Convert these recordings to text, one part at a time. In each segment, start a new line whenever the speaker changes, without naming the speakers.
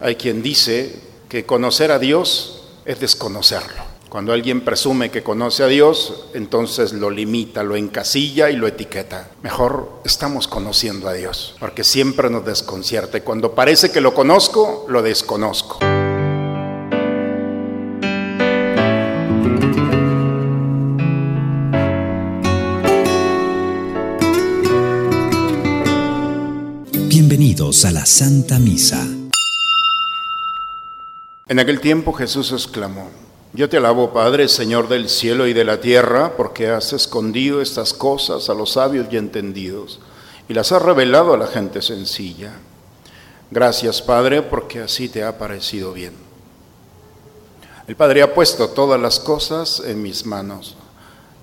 Hay quien dice que conocer a Dios es desconocerlo. Cuando alguien presume que conoce a Dios, entonces lo limita, lo encasilla y lo etiqueta. Mejor estamos conociendo a Dios, porque siempre nos desconcierta. Cuando parece que lo conozco, lo desconozco.
Bienvenidos a la Santa Misa
en aquel tiempo Jesús exclamó, yo te alabo Padre, Señor del cielo y de la tierra, porque has escondido estas cosas a los sabios y entendidos y las has revelado a la gente sencilla. Gracias Padre, porque así te ha parecido bien. El Padre ha puesto todas las cosas en mis manos.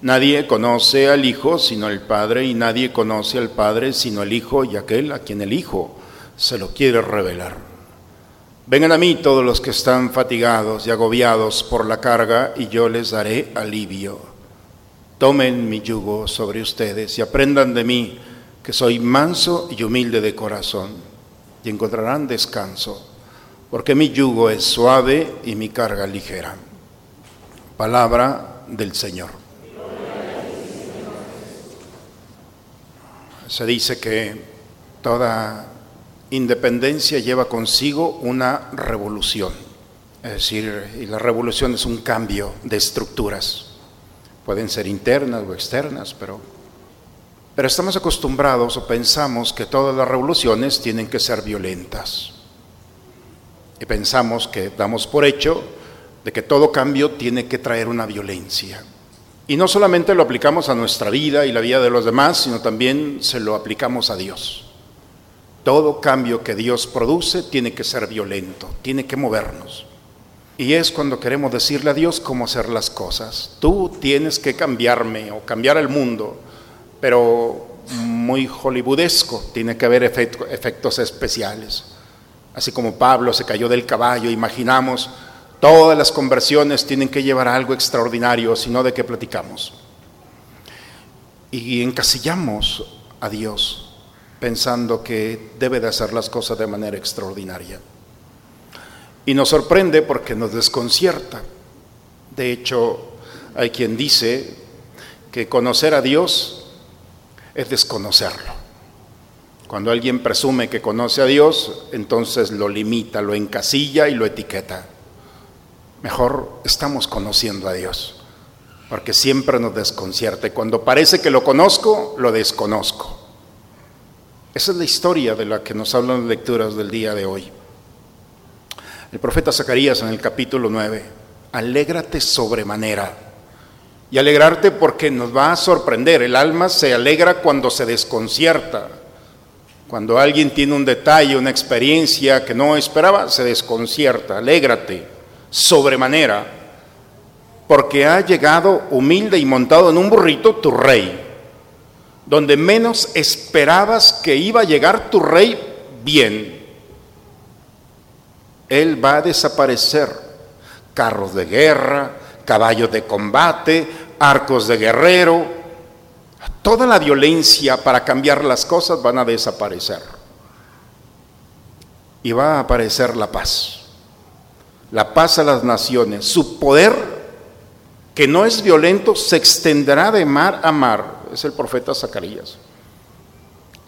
Nadie conoce al Hijo sino el Padre y nadie conoce al Padre sino el Hijo y aquel a quien el Hijo se lo quiere revelar. Vengan a mí todos los que están fatigados y agobiados por la carga, y yo les daré alivio. Tomen mi yugo sobre ustedes y aprendan de mí, que soy manso y humilde de corazón, y encontrarán descanso, porque mi yugo es suave y mi carga ligera. Palabra del Señor. Se dice que toda independencia lleva consigo una revolución. Es decir, y la revolución es un cambio de estructuras. Pueden ser internas o externas, pero, pero estamos acostumbrados o pensamos que todas las revoluciones tienen que ser violentas. Y pensamos que damos por hecho de que todo cambio tiene que traer una violencia. Y no solamente lo aplicamos a nuestra vida y la vida de los demás, sino también se lo aplicamos a Dios. Todo cambio que Dios produce tiene que ser violento, tiene que movernos. Y es cuando queremos decirle a Dios cómo hacer las cosas. Tú tienes que cambiarme o cambiar el mundo, pero muy hollywoodesco, tiene que haber efectos especiales. Así como Pablo se cayó del caballo, imaginamos, todas las conversiones tienen que llevar a algo extraordinario, sino de qué platicamos. Y encasillamos a Dios pensando que debe de hacer las cosas de manera extraordinaria. Y nos sorprende porque nos desconcierta. De hecho, hay quien dice que conocer a Dios es desconocerlo. Cuando alguien presume que conoce a Dios, entonces lo limita, lo encasilla y lo etiqueta. Mejor estamos conociendo a Dios, porque siempre nos desconcierta. Y cuando parece que lo conozco, lo desconozco. Esa es la historia de la que nos hablan las lecturas del día de hoy. El profeta Zacarías en el capítulo 9, alégrate sobremanera. Y alegrarte porque nos va a sorprender. El alma se alegra cuando se desconcierta. Cuando alguien tiene un detalle, una experiencia que no esperaba, se desconcierta. Alégrate sobremanera porque ha llegado humilde y montado en un burrito tu rey donde menos esperabas que iba a llegar tu rey, bien. Él va a desaparecer. Carros de guerra, caballos de combate, arcos de guerrero, toda la violencia para cambiar las cosas van a desaparecer. Y va a aparecer la paz. La paz a las naciones. Su poder, que no es violento, se extenderá de mar a mar es el profeta Zacarías.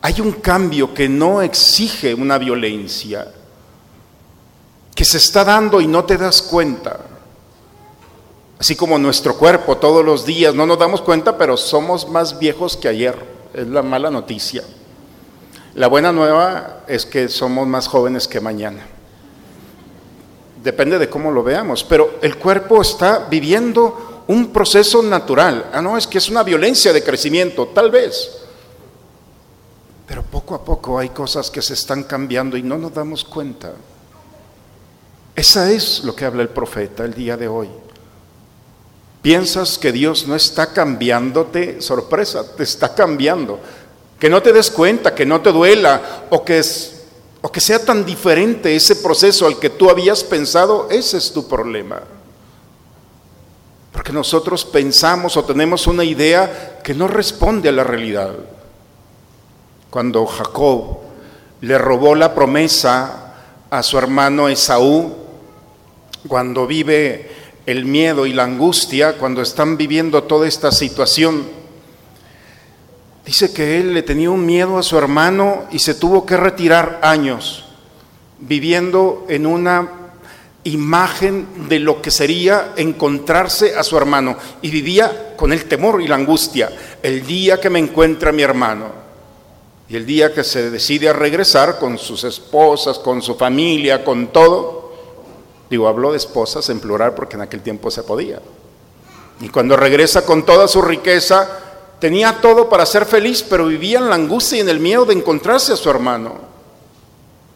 Hay un cambio que no exige una violencia, que se está dando y no te das cuenta. Así como nuestro cuerpo todos los días, no nos damos cuenta, pero somos más viejos que ayer. Es la mala noticia. La buena nueva es que somos más jóvenes que mañana. Depende de cómo lo veamos, pero el cuerpo está viviendo un proceso natural. Ah, no, es que es una violencia de crecimiento, tal vez. Pero poco a poco hay cosas que se están cambiando y no nos damos cuenta. Esa es lo que habla el profeta el día de hoy. Piensas que Dios no está cambiándote, sorpresa, te está cambiando. Que no te des cuenta, que no te duela o que, es, o que sea tan diferente ese proceso al que tú habías pensado, ese es tu problema. Porque nosotros pensamos o tenemos una idea que no responde a la realidad. Cuando Jacob le robó la promesa a su hermano Esaú cuando vive el miedo y la angustia, cuando están viviendo toda esta situación. Dice que él le tenía un miedo a su hermano y se tuvo que retirar años, viviendo en una imagen de lo que sería encontrarse a su hermano. Y vivía con el temor y la angustia, el día que me encuentra mi hermano. Y el día que se decide a regresar con sus esposas, con su familia, con todo, digo, habló de esposas en plural porque en aquel tiempo se podía. Y cuando regresa con toda su riqueza, tenía todo para ser feliz, pero vivía en la angustia y en el miedo de encontrarse a su hermano.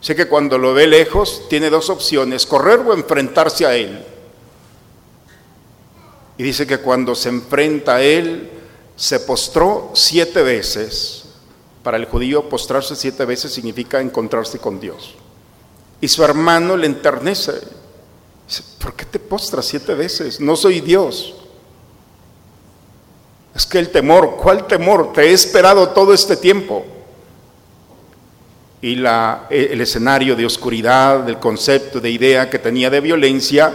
Sé que cuando lo ve lejos, tiene dos opciones, correr o enfrentarse a él. Y dice que cuando se enfrenta a él, se postró siete veces para el judío postrarse siete veces significa encontrarse con Dios. Y su hermano le enternece. Dice, ¿por qué te postras siete veces? No soy Dios. Es que el temor, ¿cuál temor? Te he esperado todo este tiempo. Y la, el escenario de oscuridad, del concepto, de idea que tenía de violencia,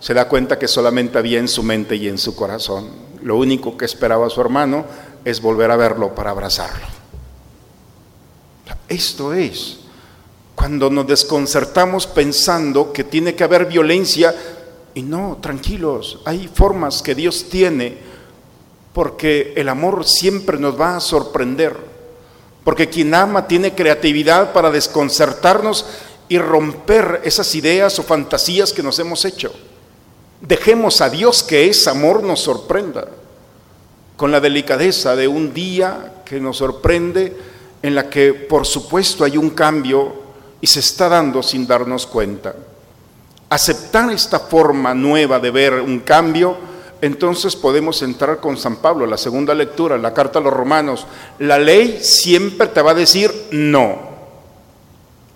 se da cuenta que solamente había en su mente y en su corazón. Lo único que esperaba su hermano es volver a verlo para abrazarlo. Esto es cuando nos desconcertamos pensando que tiene que haber violencia y no, tranquilos, hay formas que Dios tiene porque el amor siempre nos va a sorprender, porque quien ama tiene creatividad para desconcertarnos y romper esas ideas o fantasías que nos hemos hecho. Dejemos a Dios que es amor nos sorprenda, con la delicadeza de un día que nos sorprende en la que por supuesto hay un cambio y se está dando sin darnos cuenta. Aceptar esta forma nueva de ver un cambio, entonces podemos entrar con San Pablo, la segunda lectura, la carta a los romanos. La ley siempre te va a decir no.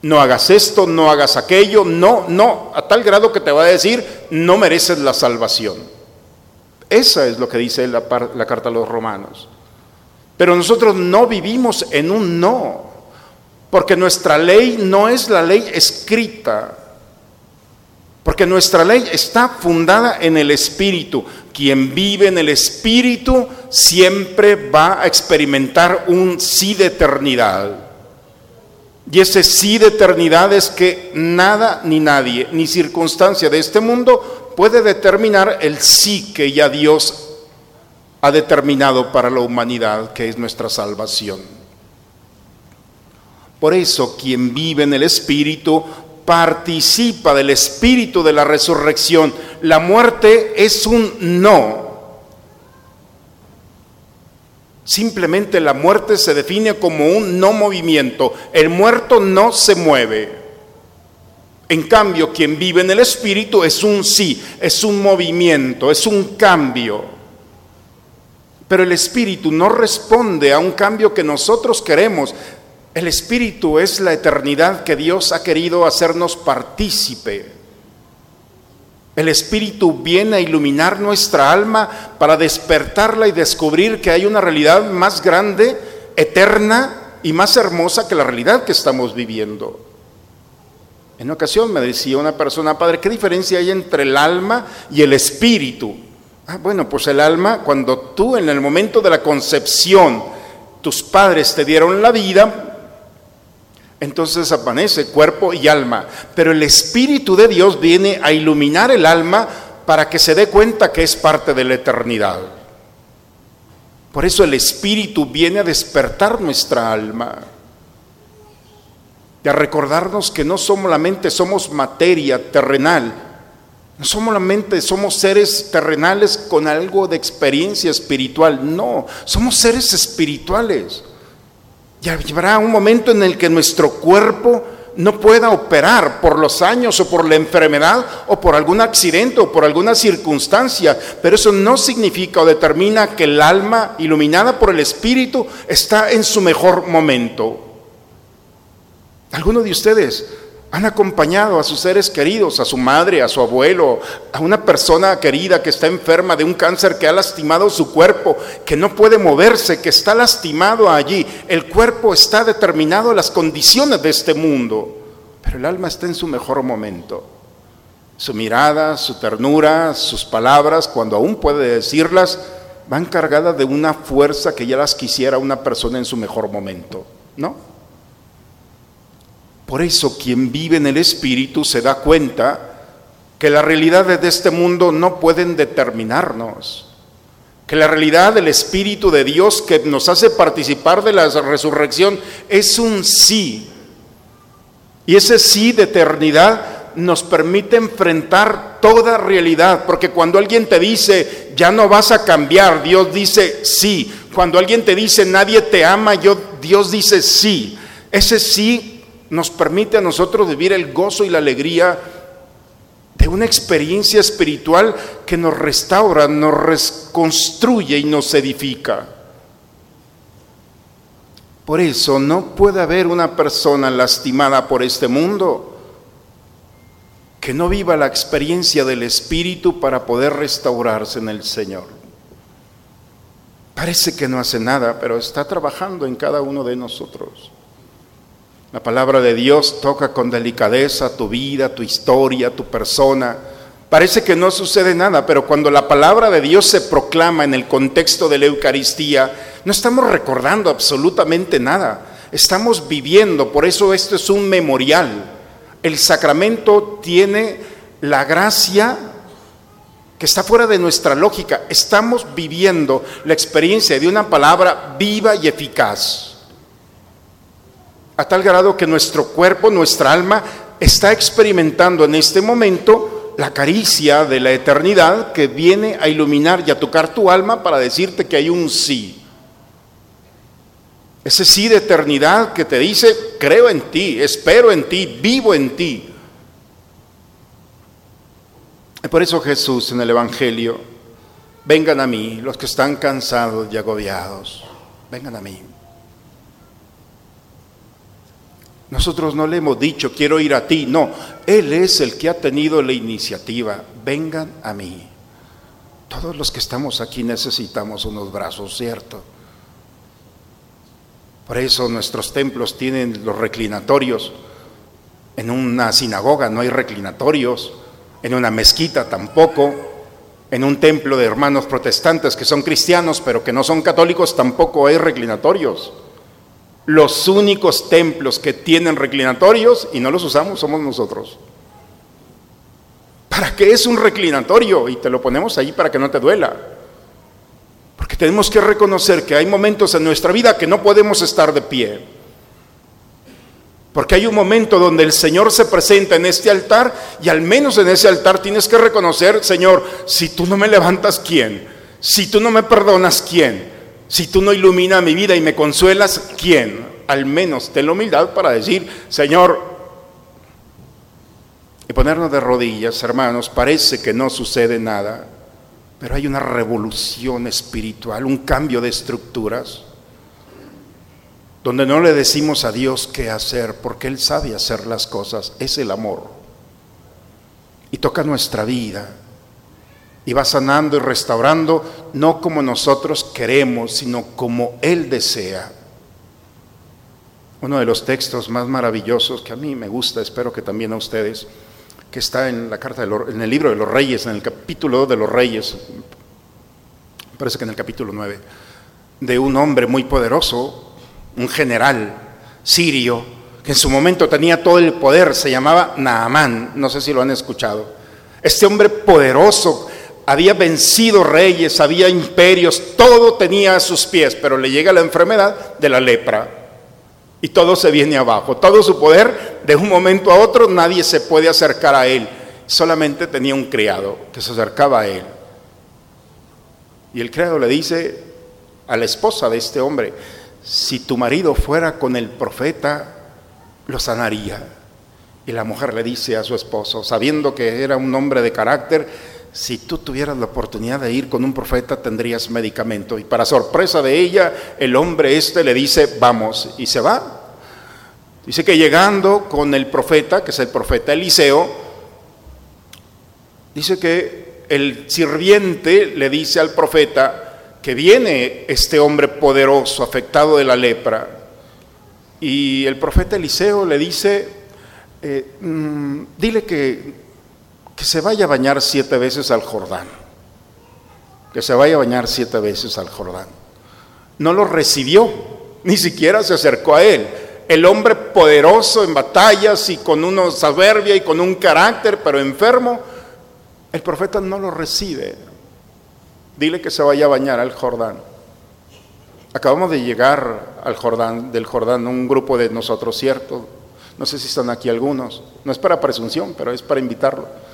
No hagas esto, no hagas aquello, no, no, a tal grado que te va a decir no mereces la salvación. Esa es lo que dice la, la carta a los romanos. Pero nosotros no vivimos en un no, porque nuestra ley no es la ley escrita, porque nuestra ley está fundada en el Espíritu. Quien vive en el Espíritu siempre va a experimentar un sí de eternidad. Y ese sí de eternidad es que nada ni nadie, ni circunstancia de este mundo puede determinar el sí que ya Dios ha determinado para la humanidad, que es nuestra salvación. Por eso quien vive en el Espíritu participa del Espíritu de la resurrección. La muerte es un no. Simplemente la muerte se define como un no movimiento. El muerto no se mueve. En cambio, quien vive en el Espíritu es un sí, es un movimiento, es un cambio. Pero el Espíritu no responde a un cambio que nosotros queremos. El Espíritu es la eternidad que Dios ha querido hacernos partícipe. El Espíritu viene a iluminar nuestra alma para despertarla y descubrir que hay una realidad más grande, eterna y más hermosa que la realidad que estamos viviendo. En una ocasión me decía una persona, Padre, ¿qué diferencia hay entre el alma y el Espíritu? Ah, bueno, pues el alma, cuando tú en el momento de la concepción, tus padres te dieron la vida, entonces aparece cuerpo y alma. Pero el Espíritu de Dios viene a iluminar el alma para que se dé cuenta que es parte de la eternidad. Por eso el Espíritu viene a despertar nuestra alma y a recordarnos que no solamente somos materia terrenal, no solamente somos seres terrenales con algo de experiencia espiritual, no, somos seres espirituales. Y habrá un momento en el que nuestro cuerpo no pueda operar por los años o por la enfermedad o por algún accidente o por alguna circunstancia, pero eso no significa o determina que el alma iluminada por el Espíritu está en su mejor momento. ¿Alguno de ustedes han acompañado a sus seres queridos, a su madre, a su abuelo, a una persona querida que está enferma de un cáncer que ha lastimado su cuerpo, que no puede moverse, que está lastimado allí. El cuerpo está determinado a las condiciones de este mundo. pero el alma está en su mejor momento. Su mirada, su ternura, sus palabras, cuando aún puede decirlas, van cargadas de una fuerza que ya las quisiera una persona en su mejor momento, ¿no? Por eso quien vive en el Espíritu se da cuenta que las realidades de este mundo no pueden determinarnos, que la realidad del Espíritu de Dios que nos hace participar de la resurrección es un sí. Y ese sí de eternidad nos permite enfrentar toda realidad, porque cuando alguien te dice, ya no vas a cambiar, Dios dice sí. Cuando alguien te dice, nadie te ama, yo, Dios dice sí. Ese sí nos permite a nosotros vivir el gozo y la alegría de una experiencia espiritual que nos restaura, nos reconstruye y nos edifica. Por eso no puede haber una persona lastimada por este mundo que no viva la experiencia del Espíritu para poder restaurarse en el Señor. Parece que no hace nada, pero está trabajando en cada uno de nosotros. La palabra de Dios toca con delicadeza tu vida, tu historia, tu persona. Parece que no sucede nada, pero cuando la palabra de Dios se proclama en el contexto de la Eucaristía, no estamos recordando absolutamente nada. Estamos viviendo, por eso esto es un memorial. El sacramento tiene la gracia que está fuera de nuestra lógica. Estamos viviendo la experiencia de una palabra viva y eficaz a tal grado que nuestro cuerpo, nuestra alma, está experimentando en este momento la caricia de la eternidad que viene a iluminar y a tocar tu alma para decirte que hay un sí. Ese sí de eternidad que te dice, creo en ti, espero en ti, vivo en ti. Y por eso Jesús en el Evangelio, vengan a mí los que están cansados y agobiados, vengan a mí. Nosotros no le hemos dicho, quiero ir a ti. No, Él es el que ha tenido la iniciativa. Vengan a mí. Todos los que estamos aquí necesitamos unos brazos, ¿cierto? Por eso nuestros templos tienen los reclinatorios. En una sinagoga no hay reclinatorios, en una mezquita tampoco, en un templo de hermanos protestantes que son cristianos pero que no son católicos tampoco hay reclinatorios. Los únicos templos que tienen reclinatorios y no los usamos somos nosotros. ¿Para qué es un reclinatorio? Y te lo ponemos ahí para que no te duela. Porque tenemos que reconocer que hay momentos en nuestra vida que no podemos estar de pie. Porque hay un momento donde el Señor se presenta en este altar y al menos en ese altar tienes que reconocer, Señor, si tú no me levantas, ¿quién? Si tú no me perdonas, ¿quién? Si tú no iluminas mi vida y me consuelas, ¿quién? Al menos ten la humildad para decir, Señor, y ponernos de rodillas, hermanos, parece que no sucede nada, pero hay una revolución espiritual, un cambio de estructuras, donde no le decimos a Dios qué hacer, porque Él sabe hacer las cosas, es el amor. Y toca nuestra vida, y va sanando y restaurando, no como nosotros queremos, sino como Él desea. Uno de los textos más maravillosos que a mí me gusta, espero que también a ustedes, que está en la carta en el libro de los Reyes, en el capítulo de los Reyes, parece que en el capítulo 9, de un hombre muy poderoso, un general sirio, que en su momento tenía todo el poder, se llamaba Naamán, no sé si lo han escuchado. Este hombre poderoso había vencido reyes, había imperios, todo tenía a sus pies, pero le llega la enfermedad de la lepra y todo se viene abajo. Todo su poder, de un momento a otro, nadie se puede acercar a él. Solamente tenía un criado que se acercaba a él. Y el criado le dice a la esposa de este hombre, si tu marido fuera con el profeta, lo sanaría. Y la mujer le dice a su esposo, sabiendo que era un hombre de carácter, si tú tuvieras la oportunidad de ir con un profeta tendrías medicamento. Y para sorpresa de ella, el hombre este le dice, vamos, y se va. Dice que llegando con el profeta, que es el profeta Eliseo, dice que el sirviente le dice al profeta que viene este hombre poderoso, afectado de la lepra. Y el profeta Eliseo le dice, eh, mm, dile que, que se vaya a bañar siete veces al Jordán, que se vaya a bañar siete veces al Jordán. No lo recibió, ni siquiera se acercó a él. El hombre poderoso en batallas y con una soberbia y con un carácter, pero enfermo, el profeta no lo recibe. Dile que se vaya a bañar al Jordán. Acabamos de llegar al Jordán, del Jordán, un grupo de nosotros, ¿cierto? No sé si están aquí algunos. No es para presunción, pero es para invitarlo.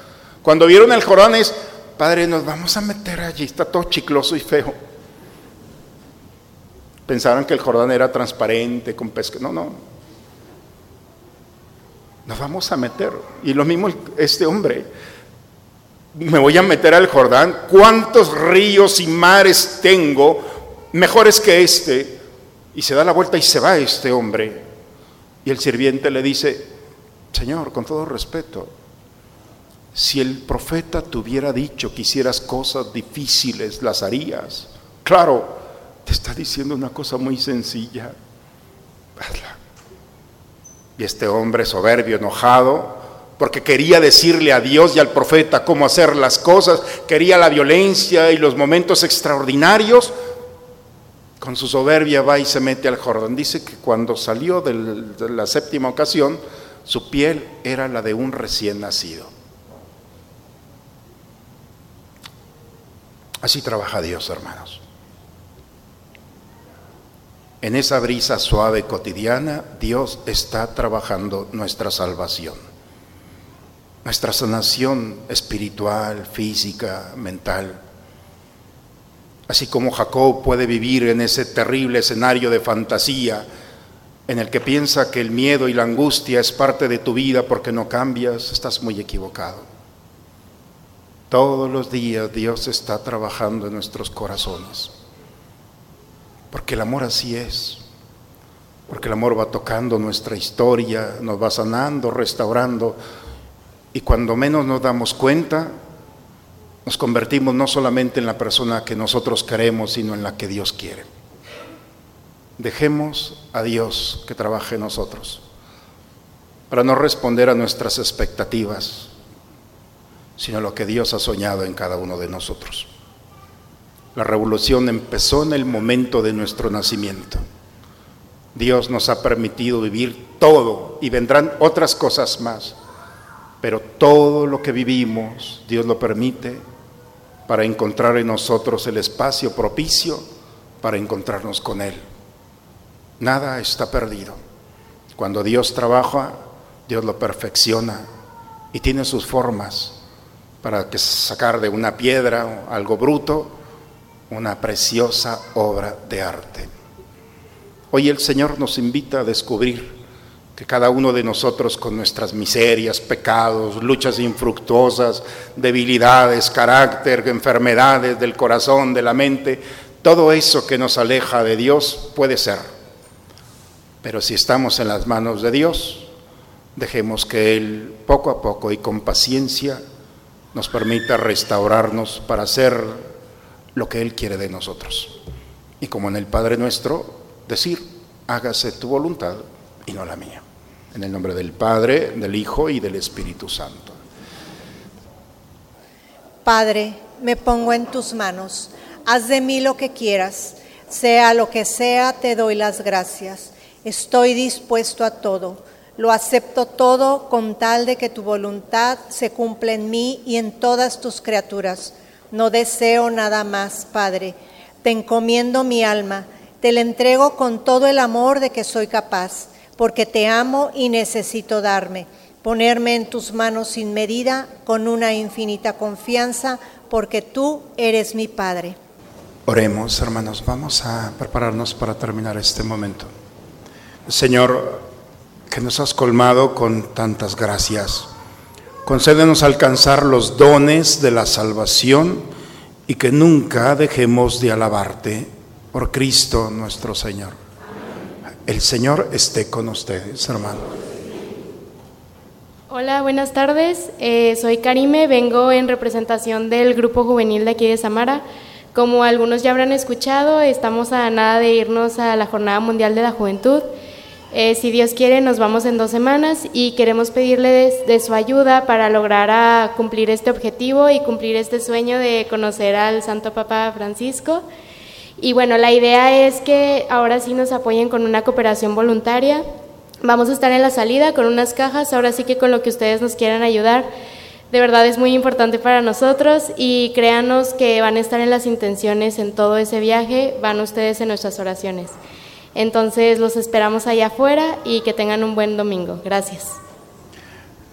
Cuando vieron el Jordán es, Padre, nos vamos a meter allí, está todo chicloso y feo. Pensaron que el Jordán era transparente, con pesca. No, no. Nos vamos a meter. Y lo mismo este hombre. Me voy a meter al Jordán. ¿Cuántos ríos y mares tengo mejores que este. Y se da la vuelta y se va este hombre. Y el sirviente le dice, Señor, con todo respeto, si el profeta te hubiera dicho que hicieras cosas difíciles, las harías. Claro, te está diciendo una cosa muy sencilla. Y este hombre soberbio, enojado, porque quería decirle a Dios y al profeta cómo hacer las cosas, quería la violencia y los momentos extraordinarios, con su soberbia va y se mete al Jordán. Dice que cuando salió de la séptima ocasión, su piel era la de un recién nacido. Así trabaja Dios, hermanos. En esa brisa suave cotidiana, Dios está trabajando nuestra salvación, nuestra sanación espiritual, física, mental. Así como Jacob puede vivir en ese terrible escenario de fantasía en el que piensa que el miedo y la angustia es parte de tu vida porque no cambias, estás muy equivocado. Todos los días Dios está trabajando en nuestros corazones. Porque el amor así es. Porque el amor va tocando nuestra historia, nos va sanando, restaurando. Y cuando menos nos damos cuenta, nos convertimos no solamente en la persona que nosotros queremos, sino en la que Dios quiere. Dejemos a Dios que trabaje en nosotros para no responder a nuestras expectativas, sino lo que Dios ha soñado en cada uno de nosotros. La revolución empezó en el momento de nuestro nacimiento. Dios nos ha permitido vivir todo y vendrán otras cosas más, pero todo lo que vivimos, Dios lo permite para encontrar en nosotros el espacio propicio para encontrarnos con Él. Nada está perdido. Cuando Dios trabaja, Dios lo perfecciona y tiene sus formas para que sacar de una piedra algo bruto una preciosa obra de arte. Hoy el Señor nos invita a descubrir que cada uno de nosotros con nuestras miserias, pecados, luchas infructuosas, debilidades, carácter, enfermedades del corazón, de la mente, todo eso que nos aleja de Dios puede ser. Pero si estamos en las manos de Dios, dejemos que Él poco a poco y con paciencia nos permita restaurarnos para hacer lo que Él quiere de nosotros. Y como en el Padre nuestro, decir, hágase tu voluntad y no la mía. En el nombre del Padre, del Hijo y del Espíritu Santo.
Padre, me pongo en tus manos. Haz de mí lo que quieras. Sea lo que sea, te doy las gracias. Estoy dispuesto a todo. Lo acepto todo con tal de que tu voluntad se cumpla en mí y en todas tus criaturas. No deseo nada más, Padre. Te encomiendo mi alma. Te la entrego con todo el amor de que soy capaz porque te amo y necesito darme, ponerme en tus manos sin medida, con una infinita confianza, porque tú eres mi Padre.
Oremos, hermanos, vamos a prepararnos para terminar este momento. Señor, que nos has colmado con tantas gracias, concédenos alcanzar los dones de la salvación y que nunca dejemos de alabarte por Cristo nuestro Señor. El Señor esté con ustedes, hermano.
Hola, buenas tardes. Eh, soy Karime, vengo en representación del Grupo Juvenil de aquí de Samara. Como algunos ya habrán escuchado, estamos a nada de irnos a la Jornada Mundial de la Juventud Eh, si Dios quiere, nos vamos en dos semanas y queremos pedirle de, su ayuda para lograr a cumplir este objetivo y cumplir este sueño de conocer al Santo Papa Francisco. Y bueno, la idea es que ahora sí nos apoyen con una cooperación voluntaria. Vamos a estar en la salida con unas cajas, ahora sí que con lo que ustedes nos quieran ayudar. De verdad es muy importante para nosotros y créanos que van a estar en las intenciones en todo ese viaje, van ustedes en nuestras oraciones. Entonces los esperamos allá afuera y que tengan un buen domingo. Gracias.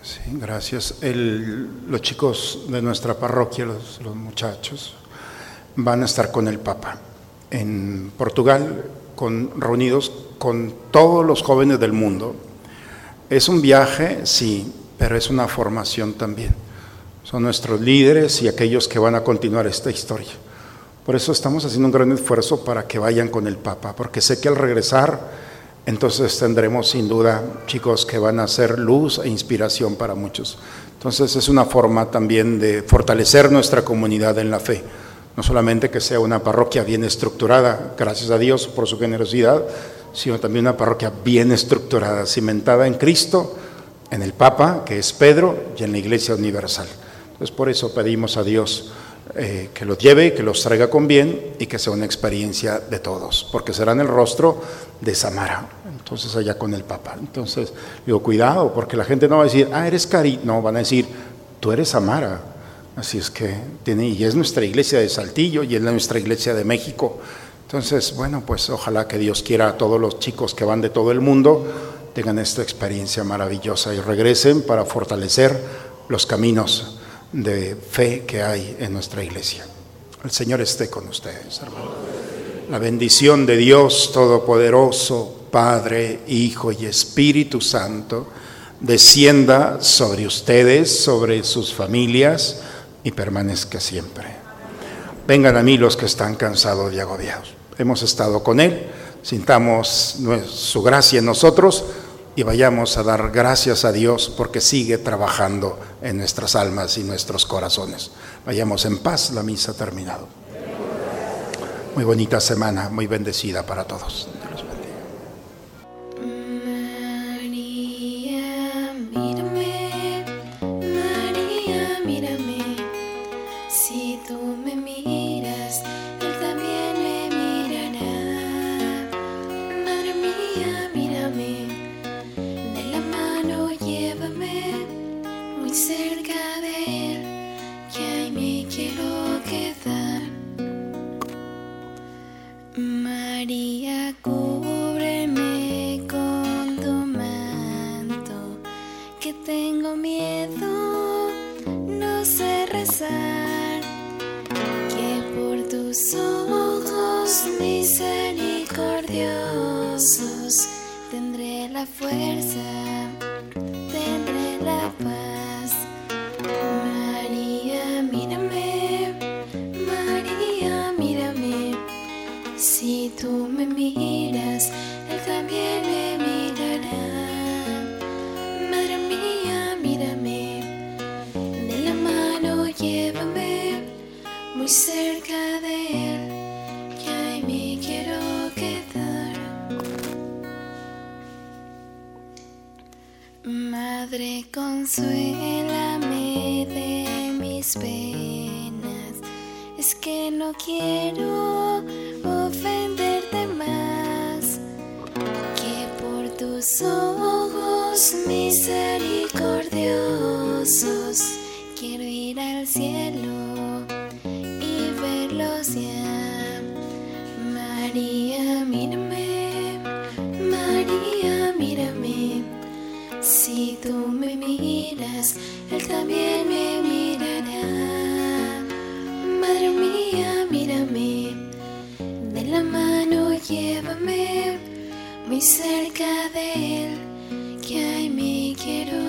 Sí, gracias. Los chicos de nuestra parroquia, los, los muchachos, van a estar con el Papa en Portugal, con, reunidos con todos los jóvenes del mundo. Es un viaje, sí, pero es una formación también. Son nuestros líderes y aquellos que van a continuar esta historia. Por eso estamos haciendo un gran esfuerzo para que vayan con el Papa, porque sé que al regresar, entonces tendremos sin duda chicos que van a ser luz e inspiración para muchos. Entonces es una forma también de fortalecer nuestra comunidad en la fe. No solamente que sea una parroquia bien estructurada, gracias a Dios por su generosidad, sino también una parroquia bien estructurada, cimentada en Cristo, en el Papa, que es Pedro, y en la Iglesia Universal. Entonces por eso pedimos a Dios eh, que los lleve, que los traiga con bien y que sea una experiencia de todos, porque serán el rostro de Samara, entonces allá con el Papa. Entonces, digo, cuidado, porque la gente no va a decir, ah, eres Cari, no, van a decir, tú eres Samara. Así es que tiene, y es nuestra iglesia de Saltillo y es nuestra iglesia de México. Entonces, bueno, pues ojalá que Dios quiera a todos los chicos que van de todo el mundo tengan esta experiencia maravillosa y regresen para fortalecer los caminos de fe que hay en nuestra iglesia. El Señor esté con ustedes, hermano. La bendición de Dios Todopoderoso, Padre, Hijo y Espíritu Santo, descienda sobre ustedes, sobre sus familias y permanezca siempre. Vengan a mí los que están cansados y agobiados. Hemos estado con Él, sintamos su gracia en nosotros y vayamos a dar gracias a Dios porque sigue trabajando en nuestras almas y nuestros corazones. Vayamos en paz, la misa ha terminado. Muy bonita semana, muy bendecida para todos.
Fuerza, ojos misericordiosos quiero ir al cielo y verlos ya. María, mírame, María, mírame. Si tú me miras, Él también me mirará. Madre mía, mírame, de la mano llévame cerca de Él, que ahí me quiero